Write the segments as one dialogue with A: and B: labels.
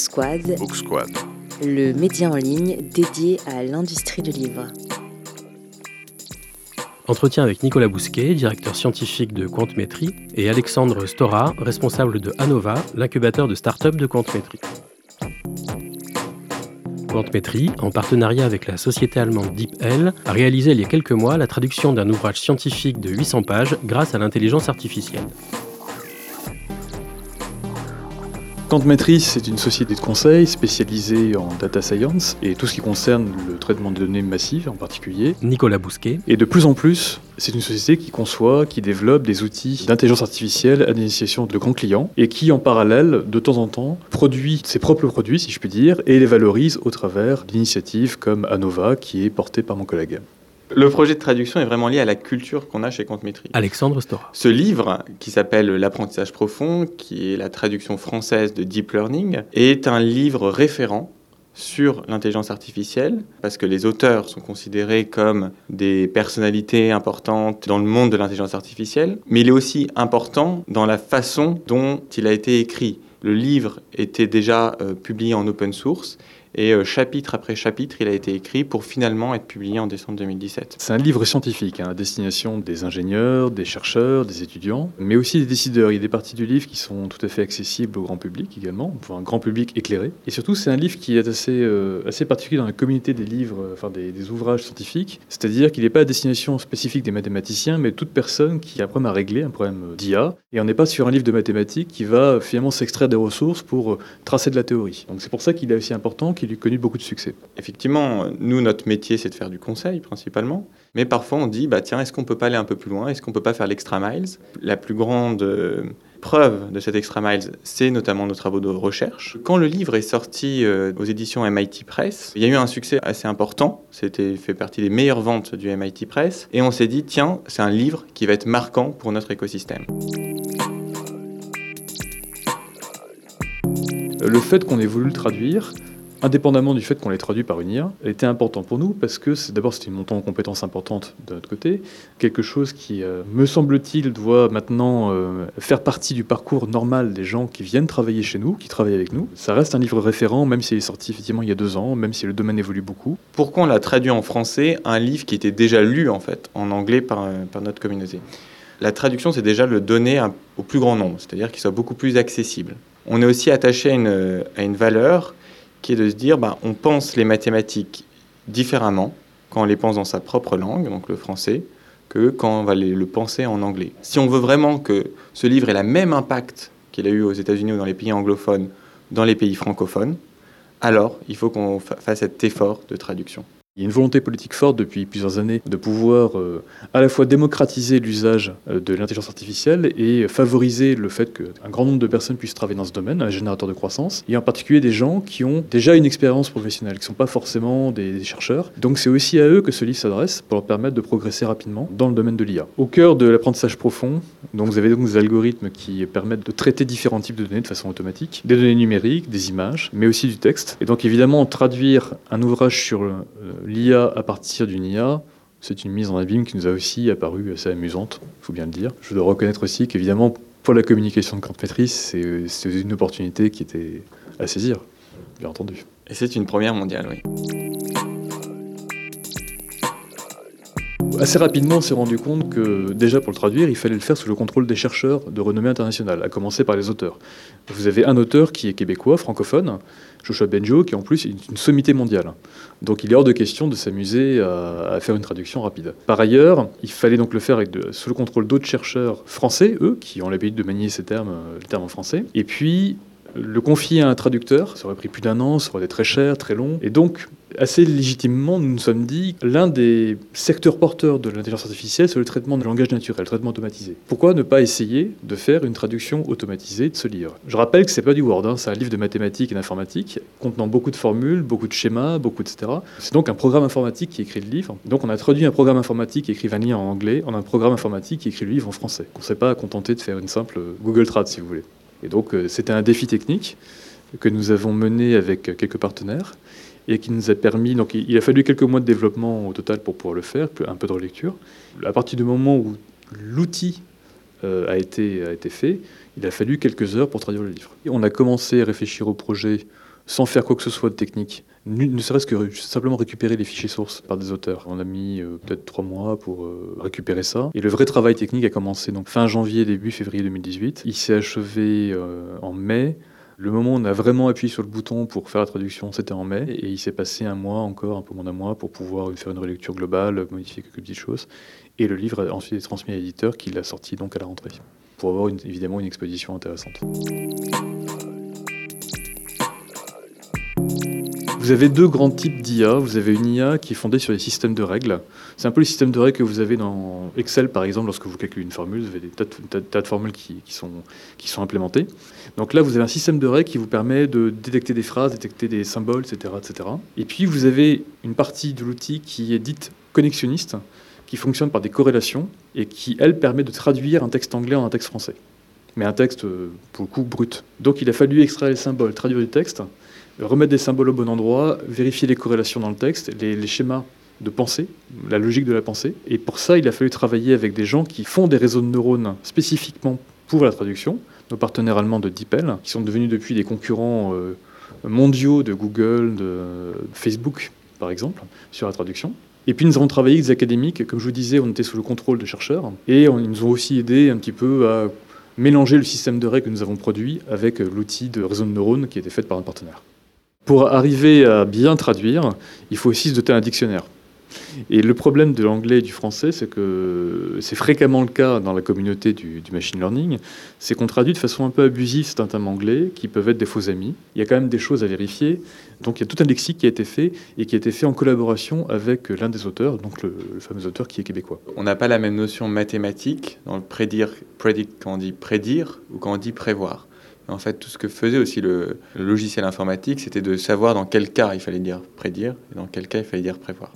A: Squad,
B: Book Squad.
A: le média en ligne dédié à l'industrie du livre.
C: Entretien avec Nicolas Bousquet, directeur scientifique de Quantmetry, et Alexandre Stora, responsable de Anova, l'incubateur de start-up de Quantmetry. Quantmetry, en partenariat avec la société allemande DeepL, a réalisé il y a quelques mois la traduction d'un ouvrage scientifique de 800 pages grâce à l'intelligence artificielle.
D: Quantmetry, c'est une société de conseil spécialisée en data science et tout ce qui concerne le traitement de données massives en particulier.
C: Nicolas Bousquet,
D: Et de plus en plus, c'est une société qui conçoit, qui développe des outils d'intelligence artificielle à destination de grands clients et qui, en parallèle, de temps en temps, produit ses propres produits, si je puis dire, et les valorise au travers d'initiatives comme Anova, qui est portée par mon collègue.
E: Le projet de traduction est vraiment lié à la culture qu'on a chez Quantmetry.
C: Alexandre Stora.
E: Ce livre, qui s'appelle L'apprentissage profond, qui est la traduction française de Deep Learning, est un livre référent sur l'intelligence artificielle, parce que les auteurs sont considérés comme des personnalités importantes dans le monde de l'intelligence artificielle, mais il est aussi important dans la façon dont il a été écrit. Le livre était déjà euh, publié en open source, et euh, chapitre après chapitre, il a été écrit pour finalement être publié en décembre 2017.
D: C'est un livre scientifique hein, à destination des ingénieurs, des chercheurs, des étudiants, mais aussi des décideurs. Il y a des parties du livre qui sont tout à fait accessibles au grand public également, pour un grand public éclairé. Et surtout, c'est un livre qui est assez, euh, assez particulier dans la communauté des livres, euh, enfin des, ouvrages scientifiques. C'est-à-dire qu'il n'est pas à destination spécifique des mathématiciens, mais toute personne qui a un problème à régler, un problème d'IA. Et on n'est pas sur un livre de mathématiques qui va finalement s'extraire des ressources pour tracer de la théorie. Donc c'est pour ça qu'il est aussi important qu'il ait connu beaucoup de succès.
E: Effectivement, nous, notre métier, c'est de faire du conseil principalement. Mais parfois, on dit, bah, tiens, est-ce qu'on peut pas aller un peu plus loin? Est-ce qu'on peut pas faire l'extra miles? La plus grande euh, preuve de cet extra miles, c'est notamment nos travaux de recherche. Quand le livre est sorti euh, aux éditions MIT Press, il y a eu un succès assez important. C'était fait partie des meilleures ventes du MIT Press. Et on s'est dit, tiens, c'est un livre qui va être marquant pour notre écosystème.
D: Le fait qu'on ait voulu le traduire, indépendamment du fait qu'on l'ait traduit par une IA, était important pour nous parce que d'abord c'était une montée en compétences importante de notre côté, quelque chose qui, euh, me semble-t-il, doit maintenant euh, faire partie du parcours normal des gens qui viennent travailler chez nous, qui travaillent avec nous. Ça reste un livre référent, même s'il est sorti effectivement il y a deux ans, même si le domaine évolue beaucoup.
E: Pourquoi on l'a traduit en français Un livre qui était déjà lu en fait en anglais par, par notre communauté? La traduction, c'est déjà le donner au plus grand nombre, c'est-à-dire qu'il soit beaucoup plus accessible. On est aussi attaché à une, à une valeur qui est de se dire, bah, on pense les mathématiques différemment quand on les pense dans sa propre langue, donc le français, que quand on va les- le penser en anglais. Si on veut vraiment que ce livre ait le même impact qu'il a eu aux États-Unis ou dans les pays anglophones, dans les pays francophones, alors il faut qu'on fa- fasse cet effort de traduction.
D: Il y a une volonté politique forte depuis plusieurs années de pouvoir euh, à la fois démocratiser l'usage euh, de l'intelligence artificielle et favoriser le fait qu'un grand nombre de personnes puissent travailler dans ce domaine, un générateur de croissance, et en particulier des gens qui ont déjà une expérience professionnelle, qui ne sont pas forcément des, chercheurs. Donc c'est aussi à eux que ce livre s'adresse pour leur permettre de progresser rapidement dans le domaine de l'IA. Au cœur de l'apprentissage profond, donc vous avez donc des algorithmes qui permettent de traiter différents types de données de façon automatique, des données numériques, des images, mais aussi du texte. Et donc évidemment, traduire un ouvrage sur euh, l'IA à partir d'une IA, c'est une mise en abîme qui nous a aussi apparu assez amusante, il faut bien le dire. Je dois reconnaître aussi qu'évidemment, pour la communication de c'est c'est une opportunité qui était à saisir, bien entendu.
E: Et c'est une première mondiale, oui.
D: Assez rapidement, on s'est rendu compte que déjà pour le traduire, il fallait le faire sous le contrôle des chercheurs de renommée internationale, à commencer par les auteurs. Vous avez un auteur qui est québécois, francophone, Joshua Benjo, qui en plus est une sommité mondiale. Donc il est hors de question de s'amuser à, faire une traduction rapide. Par ailleurs, il fallait donc le faire sous le contrôle d'autres chercheurs français, eux, qui ont l'habitude de manier ces termes, euh, les termes en français. Et puis, le confier à un traducteur, ça aurait pris plus d'un an, ça aurait été très cher, très long. Et donc, assez légitimement, nous nous sommes dit, l'un des secteurs porteurs de l'intelligence artificielle, c'est le traitement de langage naturel, le traitement automatisé. Pourquoi ne pas essayer de faire une traduction automatisée de ce livre? Je rappelle que c'est pas du Word, hein, c'est un livre de mathématiques et d'informatique, contenant beaucoup de formules, beaucoup de schémas, beaucoup de etc. C'est donc un programme informatique qui écrit le livre. Donc on a traduit un programme informatique qui écrit un lien en anglais en un programme informatique qui écrit le livre en français. On ne s'est pas contenté de faire une simple Google Trad, si vous voulez. Et donc, euh, c'était un défi technique que nous avons mené avec quelques partenaires et qui nous a permis. Donc, il a fallu quelques mois de développement au total pour pouvoir le faire, un peu de relecture. À partir du moment où l'outil euh, a, été, fait, il a fallu quelques heures pour traduire le livre. On a commencé à réfléchir au projet sans faire quoi que ce soit de technique. Ne serait-ce que simplement récupérer les fichiers sources par des auteurs. On a mis euh, peut-être trois mois pour euh, récupérer ça. Et le vrai travail technique a commencé donc fin janvier, début février 2018. Il s'est achevé euh, en mai. Le moment où on a vraiment appuyé sur le bouton pour faire la traduction, c'était en mai. Et il s'est passé un mois encore, un peu moins d'un mois, pour pouvoir faire une relecture globale, modifier quelques petites choses. Et le livre a ensuite été transmis à l'éditeur qui l'a sorti donc à la rentrée. Pour avoir évidemment une exposition intéressante. Vous avez deux grands types d'IA. Vous avez une IA qui est fondée sur des systèmes de règles. C'est un peu le système de règles que vous avez dans Excel, par exemple, lorsque vous calculez une formule. Vous avez des tas de, formules qui, sont, qui sont implémentées. Donc là, vous avez un système de règles qui vous permet de détecter des phrases, détecter des symboles, etc. etc. Et puis, vous avez une partie de l'outil qui est dite connexionniste, qui fonctionne par des corrélations et qui, elle, permet de traduire un texte anglais en un texte français. Mais un texte, euh, pour le coup, brut. Donc il a fallu extraire les symboles, traduire du texte, remettre des symboles au bon endroit, vérifier les corrélations dans le texte, les, schémas de pensée, la logique de la pensée. Et pour ça, il a fallu travailler avec des gens qui font des réseaux de neurones spécifiquement pour la traduction, nos partenaires allemands de DeepL, qui sont devenus depuis des concurrents euh, mondiaux de Google, de Facebook, par exemple, sur la traduction. Et puis nous avons travaillé avec des académiques, comme je vous disais, on était sous le contrôle de chercheurs, et ils nous ont aussi aidé un petit peu à mélanger le système de règles que nous avons produit avec l'outil de réseau de neurones qui était fait par un partenaire. Pour arriver à bien traduire, il faut aussi se doter d'un dictionnaire. Et le problème de l'anglais et du français, c'est que c'est fréquemment le cas dans la communauté du, machine learning, c'est qu'on traduit de façon un peu abusive certains termes anglais qui peuvent être des faux amis. Il y a quand même des choses à vérifier. Donc il y a tout un lexique qui a été fait et qui a été fait en collaboration avec l'un des auteurs, donc le, fameux auteur qui est québécois.
E: On n'a pas la même notion mathématique dans le prédire, quand on dit prédire ou quand on dit prévoir. En fait, tout ce que faisait aussi le, logiciel informatique, c'était de savoir dans quel cas il fallait dire prédire et dans quel cas il fallait dire prévoir.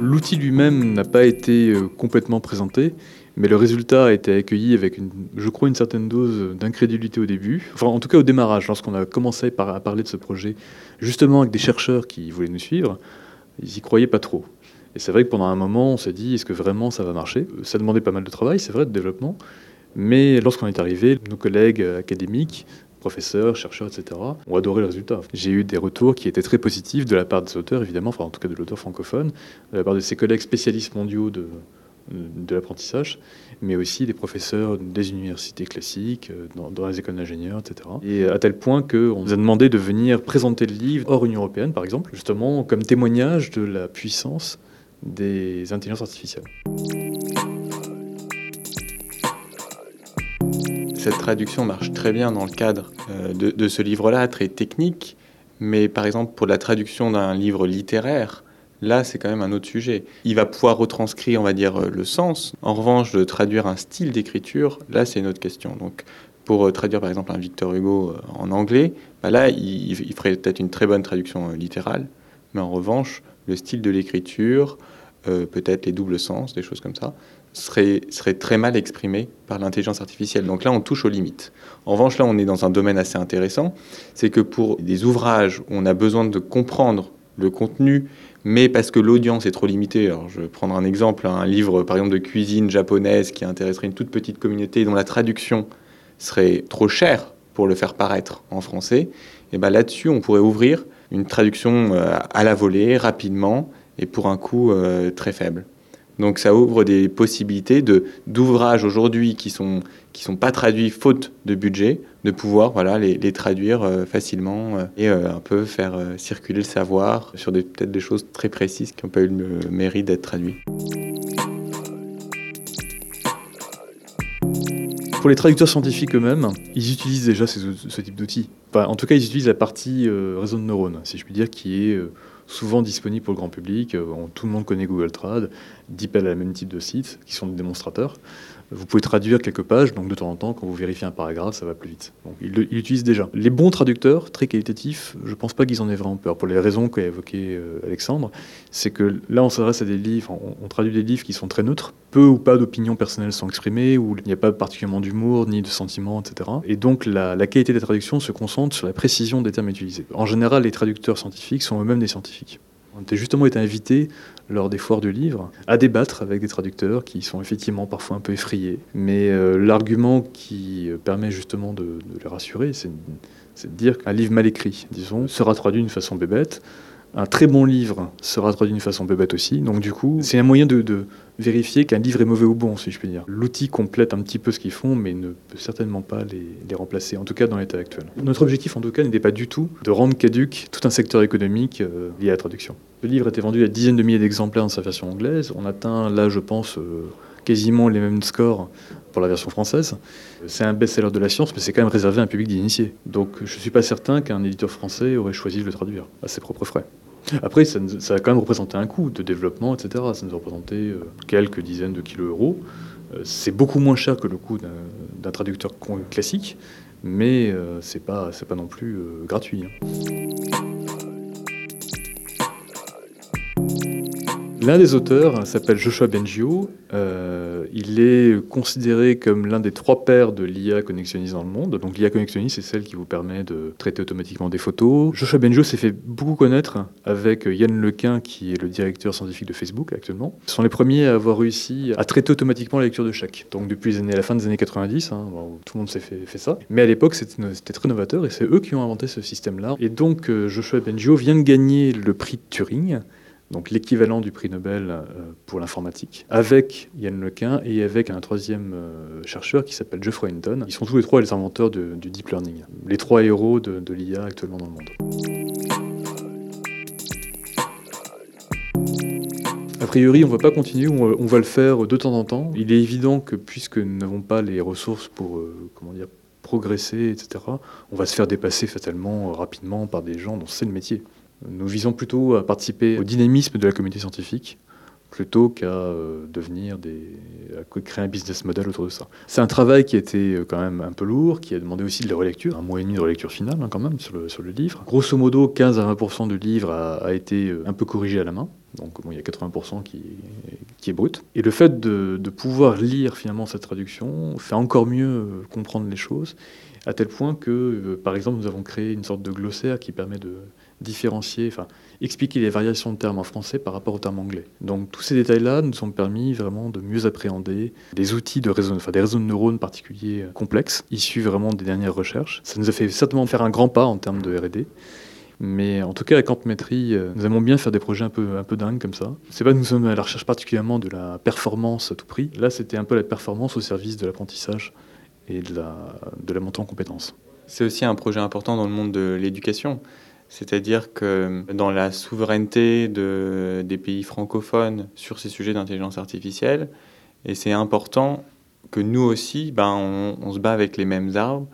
D: L'outil lui-même n'a pas été euh, complètement présenté, mais le résultat a été accueilli avec, une, je crois, une certaine dose d'incrédulité au début. Enfin, en tout cas au démarrage, lorsqu'on a commencé à parler de ce projet, justement avec des chercheurs qui voulaient nous suivre, ils n'y croyaient pas trop. Et c'est vrai que pendant un moment, on s'est dit, est-ce que vraiment ça va marcher? Ça demandait pas mal de travail, c'est vrai, de développement. Mais lorsqu'on est arrivé, nos collègues académiques, professeurs, chercheurs, etc., ont adoré le résultat. J'ai eu des retours qui étaient très positifs de la part des auteurs, évidemment, enfin en tout cas de l'auteur francophone, de la part de ses collègues spécialistes mondiaux de, de l'apprentissage, mais aussi des professeurs des universités classiques, dans, dans les écoles d'ingénieurs, etc. Et à tel point qu'on nous a demandé de venir présenter le livre hors Union européenne, par exemple, justement comme témoignage de la puissance des intelligences artificielles.
E: Cette traduction marche très bien dans le cadre euh, de, ce livre-là, très technique, mais par exemple pour la traduction d'un livre littéraire, là c'est quand même un autre sujet. Il va pouvoir retranscrire, on va dire, le sens. En revanche, de traduire un style d'écriture, là c'est une autre question. Donc pour euh, traduire par exemple un Victor Hugo euh, en anglais, bah là il, il ferait peut-être une très bonne traduction littérale, mais en revanche, le style de l'écriture, euh, peut-être les doubles sens, des choses comme ça, seraient, très mal exprimés par l'intelligence artificielle. Donc là, on touche aux limites. En revanche, là, on est dans un domaine assez intéressant, c'est que pour des ouvrages où on a besoin de comprendre le contenu, mais parce que l'audience est trop limitée. Alors, je vais prendre un exemple, un livre, par exemple, de cuisine japonaise qui intéresserait une toute petite communauté dont la traduction serait trop chère pour le faire paraître en français. Et bien là-dessus, on pourrait ouvrir une traduction euh, à la volée, rapidement, et pour un coût euh, très faible. Donc ça ouvre des possibilités de d'ouvrages aujourd'hui qui sont qui sont pas traduits faute de budget, de pouvoir voilà les, traduire euh, facilement et un peu faire circuler le savoir sur peut-être des choses très précises qui n'ont pas eu le mérite d'être traduites.
D: Pour les traducteurs scientifiques eux-mêmes, ils utilisent déjà ce, ce type d'outils. En tout cas, ils utilisent la partie réseau de neurones, si je puis dire, qui est souvent disponible pour le grand public. Euh, tout le monde connaît Google Trad, DeepL a le même type de sites qui sont des démonstrateurs. Vous pouvez traduire quelques pages, donc de temps en temps, quand vous vérifiez un paragraphe, ça va plus vite. Donc, ils l'utilisent déjà. Les bons traducteurs, très qualitatifs, je ne pense pas qu'ils en aient vraiment peur. Pour les raisons qu'a évoquées euh, Alexandre, c'est que là, on s'adresse à des livres, on, traduit des livres qui sont très neutres, peu ou pas d'opinions personnelles sont exprimées, où il n'y a pas particulièrement d'humour, ni de sentiments, etc. Et donc, la, la qualité des traductions se concentre sur la précision des termes utilisés. En général, les traducteurs scientifiques sont eux-mêmes des scientifiques. On a justement été invités lors des foires du livre à débattre avec des traducteurs qui sont effectivement parfois un peu effrayés. Mais euh, l'argument qui permet justement de les rassurer, c'est de dire qu'un livre mal écrit, disons, sera traduit d'une façon bébête, un très bon livre sera traduit d'une façon bébête aussi. Donc du coup, c'est un moyen de, vérifier qu'un livre est mauvais ou bon, si je puis dire. L'outil complète un petit peu ce qu'ils font, mais ne peut certainement pas les, remplacer, en tout cas dans l'état actuel. Notre objectif, en tout cas, n'était pas du tout de rendre caduque tout un secteur économique euh, lié à la traduction. Le livre été vendu à dizaines de milliers d'exemplaires dans sa version anglaise. On atteint là, je pense, euh, quasiment les mêmes scores pour la version française. C'est un best-seller de la science, mais c'est quand même réservé à un public d'initiés. Donc je ne suis pas certain qu'un éditeur français aurait choisi de le traduire à ses propres frais. Après, ça, a quand même représenté un coût de développement, etc. Ça nous a représenté euh, quelques dizaines de kilos euros. Euh, c'est beaucoup moins cher que le coût d'un traducteur classique, mais euh, c'est pas, pas non plus gratuit. L'un des auteurs s'appelle Joshua Bengio. Euh, il est considéré comme l'un des trois pères de l'IA connexionniste dans le monde. Donc l'IA connexionniste, c'est celle qui vous permet de traiter automatiquement des photos. Joshua Bengio s'est fait beaucoup connaître avec Yann Lequin, qui est le directeur scientifique de Facebook actuellement. Ce sont les premiers à avoir réussi à traiter automatiquement la lecture de chèques. Donc depuis les années, la fin des années 90, hein, tout le monde s'est fait, fait, ça. Mais à l'époque, c'était très novateur et c'est eux qui ont inventé ce système-là. Et donc euh, Joshua Bengio vient de gagner le prix de Turing donc l'équivalent du prix Nobel euh, pour l'informatique, avec Yann Lequin et avec un troisième euh, chercheur qui s'appelle Geoffrey Hinton. Ils sont tous les trois les inventeurs du deep learning, les trois héros de, l'IA actuellement dans le monde. A priori, on ne va pas continuer, on va le faire de temps en temps. Il est évident que puisque nous n'avons pas les ressources pour euh, comment dire, progresser, etc., on va se faire dépasser fatalement rapidement par des gens dont c'est le métier. Nous visons plutôt à participer au dynamisme de la communauté scientifique plutôt qu'à euh, devenir à créer un business model autour de ça. C'est un travail qui a été euh, quand même un peu lourd, qui a demandé aussi de la relecture, un mois et demi de relecture finale hein, quand même sur le, livre. Grosso modo, 15 à 20% du livre a, été euh, un peu corrigé à la main. Donc il y a 80% qui, est brut. Et le fait de, pouvoir lire finalement cette traduction fait encore mieux comprendre les choses, à tel point que, par exemple, nous avons créé une sorte de glossaire qui permet de différencier, enfin, expliquer les variations de termes en français par rapport au terme anglais. Donc tous ces détails-là nous ont permis vraiment de mieux appréhender des outils de réseau, enfin des réseaux de neurones particuliers euh, complexes, issus vraiment des dernières recherches. Ça nous a fait certainement faire un grand pas en termes de R&D. Mais en tout cas, avec Ampmétrie, euh, nous aimons bien faire des projets un peu, un peu dingues comme ça. C'est pas que nous sommes à la recherche particulièrement de la performance à tout prix. Là, c'était un peu la performance au service de l'apprentissage et de la, de la montée en compétences.
E: C'est aussi un projet important dans le monde de l'éducation. C'est-à-dire que dans la souveraineté de, des pays francophones sur ces sujets d'intelligence artificielle, et c'est important que nous aussi, ben, on, se bat avec les mêmes arbres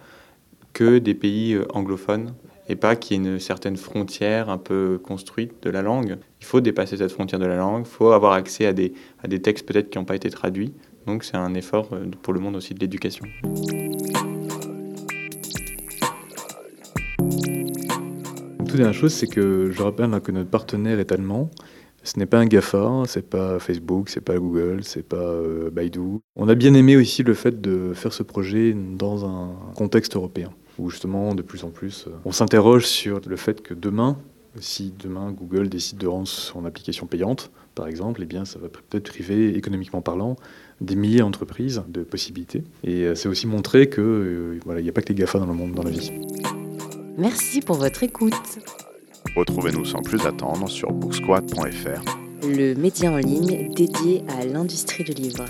E: que des pays euh, anglophones, et pas qu'il y ait une certaine frontière un peu construite de la langue. Il faut dépasser cette frontière de la langue, il faut avoir accès à des, à des textes peut-être qui n'ont pas été traduits. Donc c'est un effort euh, pour le monde aussi de l'éducation.
D: Toute dernière chose, c'est que je rappelle que notre partenaire est allemand. Ce n'est pas un GAFA, c'est pas Facebook, c'est pas Google, c'est pas euh, Baidu. On a bien aimé aussi le fait de faire ce projet dans un contexte européen, où justement, de plus en plus, euh, on s'interroge sur le fait que demain, si demain Google décide de rendre son application payante, par exemple, eh bien, ça va peut-être priver, économiquement parlant, des milliers d'entreprises de possibilités. Et euh, c'est aussi montrer que voilà, il n'y a pas que les GAFA dans le monde, dans la vie.
A: Merci pour votre écoute.
B: Retrouvez-nous sans plus attendre sur booksquad.fr,
A: le média en ligne dédié à l'industrie du livre.